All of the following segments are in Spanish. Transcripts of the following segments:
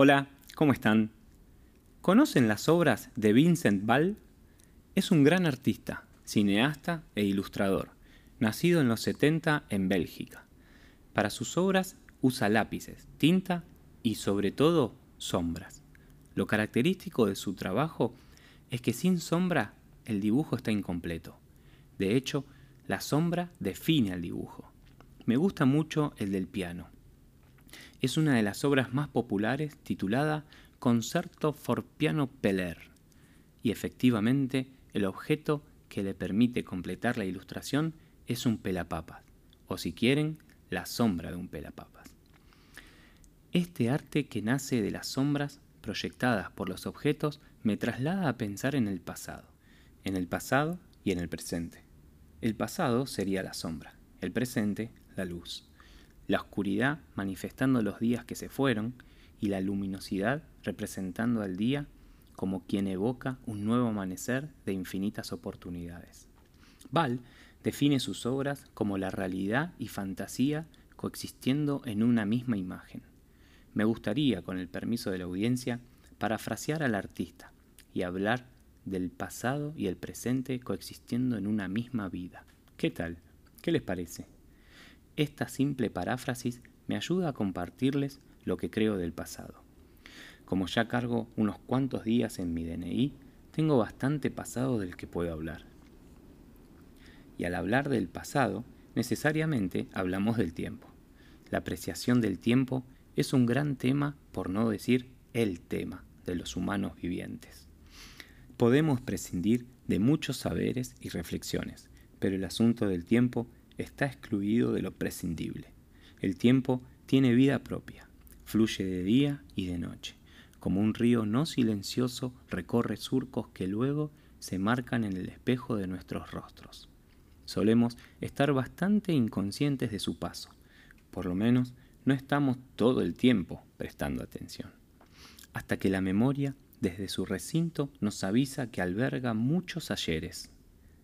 Hola, ¿cómo están? ¿Conocen las obras de Vincent Ball? Es un gran artista, cineasta e ilustrador, nacido en los 70 en Bélgica. Para sus obras usa lápices, tinta y sobre todo sombras. Lo característico de su trabajo es que sin sombra el dibujo está incompleto. De hecho, la sombra define al dibujo. Me gusta mucho el del piano es una de las obras más populares titulada Concerto for Piano Peller. Y efectivamente, el objeto que le permite completar la ilustración es un pelapapas, o si quieren, la sombra de un pelapapas. Este arte que nace de las sombras proyectadas por los objetos me traslada a pensar en el pasado, en el pasado y en el presente. El pasado sería la sombra, el presente la luz la oscuridad manifestando los días que se fueron y la luminosidad representando al día como quien evoca un nuevo amanecer de infinitas oportunidades. Ball define sus obras como la realidad y fantasía coexistiendo en una misma imagen. Me gustaría, con el permiso de la audiencia, parafrasear al artista y hablar del pasado y el presente coexistiendo en una misma vida. ¿Qué tal? ¿Qué les parece? Esta simple paráfrasis me ayuda a compartirles lo que creo del pasado. Como ya cargo unos cuantos días en mi DNI, tengo bastante pasado del que puedo hablar. Y al hablar del pasado, necesariamente hablamos del tiempo. La apreciación del tiempo es un gran tema, por no decir el tema, de los humanos vivientes. Podemos prescindir de muchos saberes y reflexiones, pero el asunto del tiempo está excluido de lo prescindible. El tiempo tiene vida propia, fluye de día y de noche. Como un río no silencioso recorre surcos que luego se marcan en el espejo de nuestros rostros. Solemos estar bastante inconscientes de su paso, por lo menos no estamos todo el tiempo prestando atención, hasta que la memoria desde su recinto nos avisa que alberga muchos ayeres.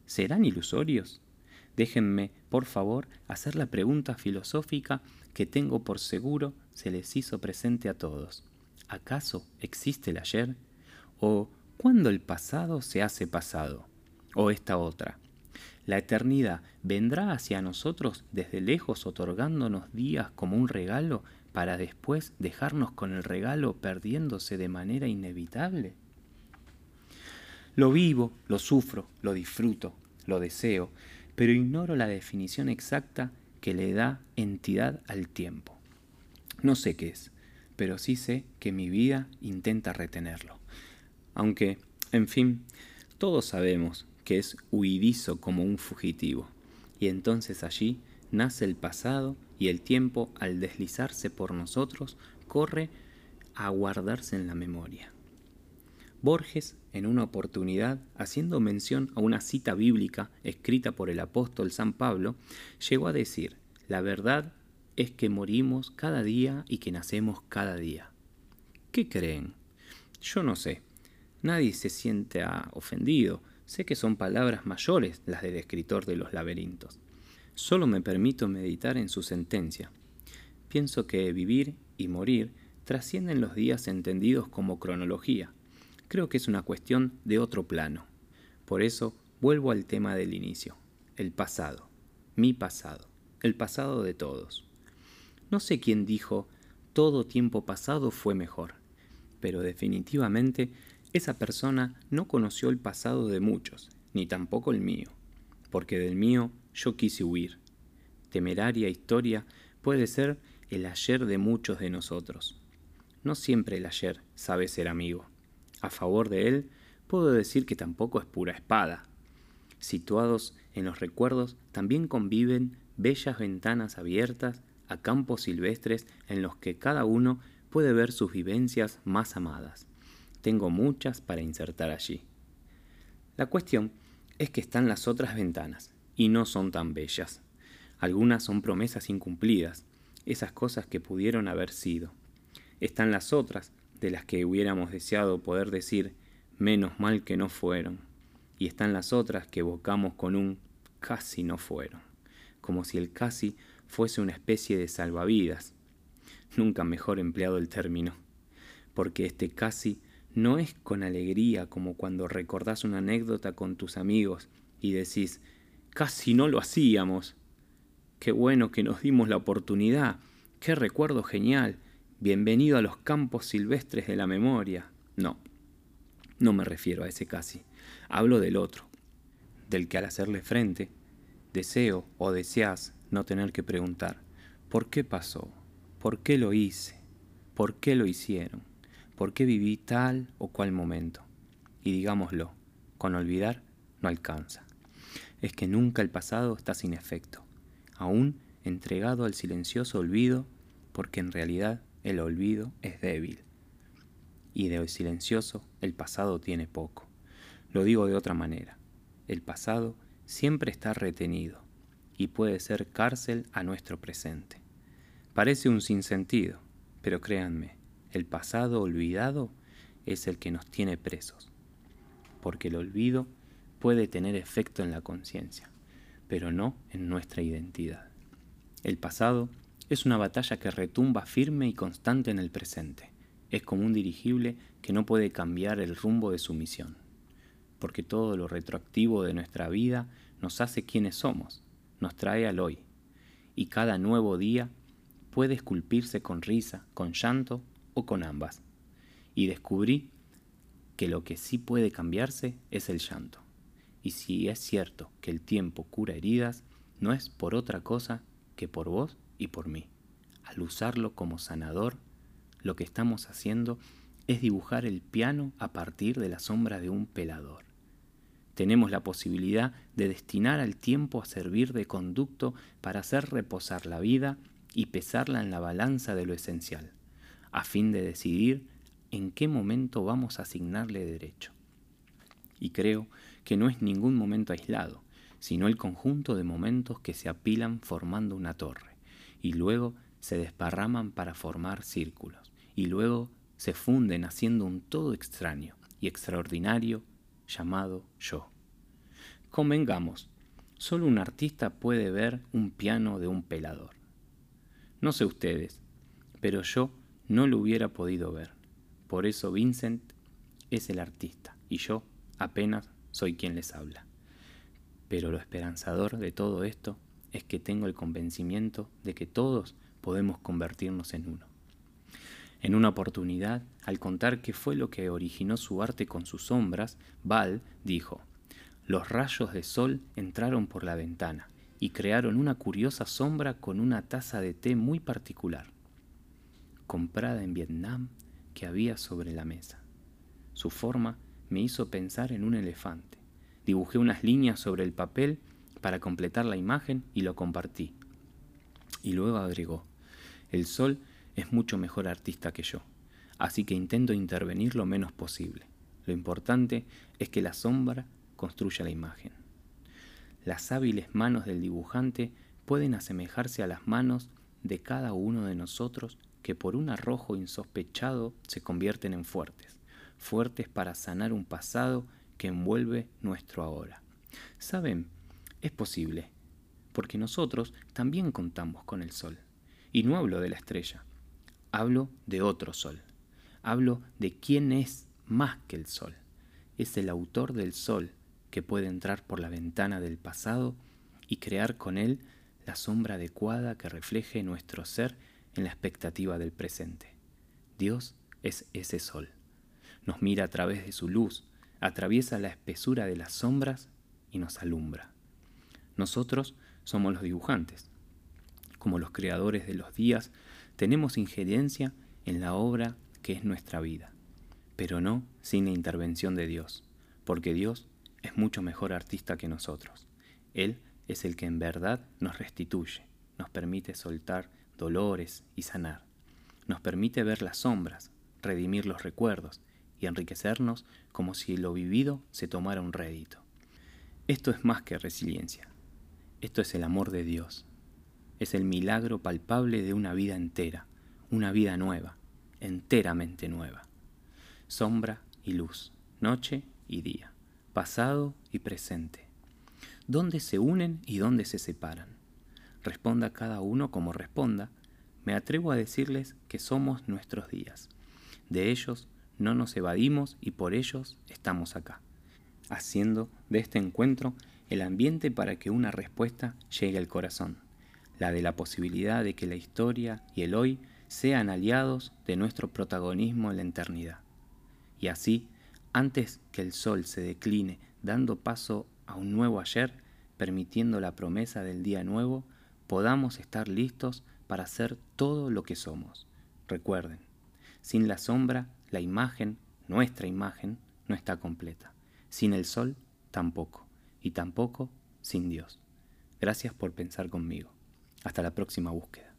¿Serán ilusorios? Déjenme, por favor, hacer la pregunta filosófica que tengo por seguro se les hizo presente a todos. ¿Acaso existe el ayer? ¿O cuándo el pasado se hace pasado? ¿O esta otra? ¿La eternidad vendrá hacia nosotros desde lejos otorgándonos días como un regalo para después dejarnos con el regalo perdiéndose de manera inevitable? Lo vivo, lo sufro, lo disfruto, lo deseo, pero ignoro la definición exacta que le da entidad al tiempo. No sé qué es, pero sí sé que mi vida intenta retenerlo. Aunque, en fin, todos sabemos que es huidizo como un fugitivo, y entonces allí nace el pasado y el tiempo al deslizarse por nosotros corre a guardarse en la memoria. Borges, en una oportunidad, haciendo mención a una cita bíblica escrita por el apóstol San Pablo, llegó a decir, la verdad es que morimos cada día y que nacemos cada día. ¿Qué creen? Yo no sé. Nadie se siente ofendido. Sé que son palabras mayores las del escritor de los laberintos. Solo me permito meditar en su sentencia. Pienso que vivir y morir trascienden los días entendidos como cronología creo que es una cuestión de otro plano. Por eso vuelvo al tema del inicio, el pasado, mi pasado, el pasado de todos. No sé quién dijo todo tiempo pasado fue mejor, pero definitivamente esa persona no conoció el pasado de muchos, ni tampoco el mío, porque del mío yo quise huir. Temeraria historia puede ser el ayer de muchos de nosotros. No siempre el ayer sabe ser amigo a favor de él, puedo decir que tampoco es pura espada. Situados en los recuerdos también conviven bellas ventanas abiertas a campos silvestres en los que cada uno puede ver sus vivencias más amadas. Tengo muchas para insertar allí. La cuestión es que están las otras ventanas, y no son tan bellas. Algunas son promesas incumplidas, esas cosas que pudieron haber sido. Están las otras, de las que hubiéramos deseado poder decir menos mal que no fueron, y están las otras que evocamos con un casi no fueron, como si el casi fuese una especie de salvavidas, nunca mejor empleado el término. porque este casi no es con alegría como cuando recordás una anécdota con tus amigos y decís, casi no lo hacíamos. Qué bueno que nos dimos la oportunidad, qué recuerdo genial, bienvenido a los campos silvestres de la memoria. No, no me refiero a ese casi, hablo del otro, del que al hacerle frente, deseo o deseas no tener que preguntar, ¿por qué pasó? ¿Por qué lo hice? ¿Por qué lo hicieron? ¿Por qué viví tal o cual momento? Y digámoslo, con olvidar no alcanza. Es que nunca el pasado está sin efecto, aún entregado al silencioso olvido, porque en realidad el olvido es débil. Y de hoy silencioso el pasado tiene poco. Lo digo de otra manera. El pasado siempre está retenido y puede ser cárcel a nuestro presente. Parece un sinsentido, pero créanme, el pasado olvidado es el que nos tiene presos, porque el olvido puede tener efecto en la conciencia, pero no en nuestra identidad. El pasado es una batalla que retumba firme y constante en el presente. Es como un dirigible que no puede cambiar el rumbo de su misión, porque todo lo retroactivo de nuestra vida nos hace quienes somos, nos trae al hoy, y cada nuevo día puede esculpirse con risa, con llanto o con ambas. Y descubrí que lo que sí puede cambiarse es el llanto. Y si es cierto que el tiempo cura heridas, no es por otra cosa que por vos y por mí. Al usarlo como sanador, lo que estamos haciendo es dibujar el piano a partir de la sombra de un pelador. Tenemos la posibilidad de destinar al tiempo a servir de conducto para hacer reposar la vida y pesarla en la balanza de lo esencial a fin de decidir en qué momento vamos a asignarle derecho. Y creo que no es ningún momento aislado, sino el conjunto de momentos que se apilan formando una torre, y luego se desparraman para formar círculos, y luego se funden haciendo un todo extraño y extraordinario llamado yo. Convengamos, solo un artista puede ver un piano de un pelador. No sé ustedes, pero yo no lo hubiera podido ver. Por eso Vincent es el artista y yo apenas soy quien les habla. Pero lo esperanzador de todo esto es que tengo el convencimiento de que todos podemos convertirnos en uno. En una oportunidad, al contar qué fue lo que originó su arte con sus sombras, Val dijo, los rayos de sol entraron por la ventana y crearon una curiosa sombra con una taza de té muy particular comprada en Vietnam que había sobre la mesa. Su forma me hizo pensar en un elefante. Dibujé unas líneas sobre el papel para completar la imagen y lo compartí. Y luego agregó, el sol es mucho mejor artista que yo, así que intento intervenir lo menos posible. Lo importante es que la sombra construya la imagen. Las hábiles manos del dibujante pueden asemejarse a las manos de cada uno de nosotros que por un arrojo insospechado se convierten en fuertes, fuertes para sanar un pasado que envuelve nuestro ahora. ¿Saben? Es posible, porque nosotros también contamos con el sol. Y no hablo de la estrella, hablo de otro sol. Hablo de quién es más que el sol. Es el autor del sol que puede entrar por la ventana del pasado y crear con él la sombra adecuada que refleje nuestro ser en la expectativa del presente. Dios es ese sol. Nos mira a través de su luz, atraviesa la espesura de las sombras y nos alumbra. Nosotros somos los dibujantes. Como los creadores de los días, tenemos injerencia en la obra que es nuestra vida, pero no sin la intervención de Dios, porque Dios es mucho mejor artista que nosotros. Él es el que en verdad nos restituye, nos permite soltar dolores y sanar. Nos permite ver las sombras, redimir los recuerdos y enriquecernos como si lo vivido se tomara un rédito. Esto es más que resiliencia. Esto es el amor de Dios. Es el milagro palpable de una vida entera, una vida nueva, enteramente nueva. Sombra y luz, noche y día, pasado y presente. ¿Dónde se unen y dónde se separan? responda cada uno como responda, me atrevo a decirles que somos nuestros días. De ellos no nos evadimos y por ellos estamos acá, haciendo de este encuentro el ambiente para que una respuesta llegue al corazón, la de la posibilidad de que la historia y el hoy sean aliados de nuestro protagonismo en la eternidad. Y así, antes que el sol se decline dando paso a un nuevo ayer, permitiendo la promesa del día nuevo, podamos estar listos para ser todo lo que somos. Recuerden, sin la sombra, la imagen, nuestra imagen, no está completa. Sin el sol, tampoco. Y tampoco sin Dios. Gracias por pensar conmigo. Hasta la próxima búsqueda.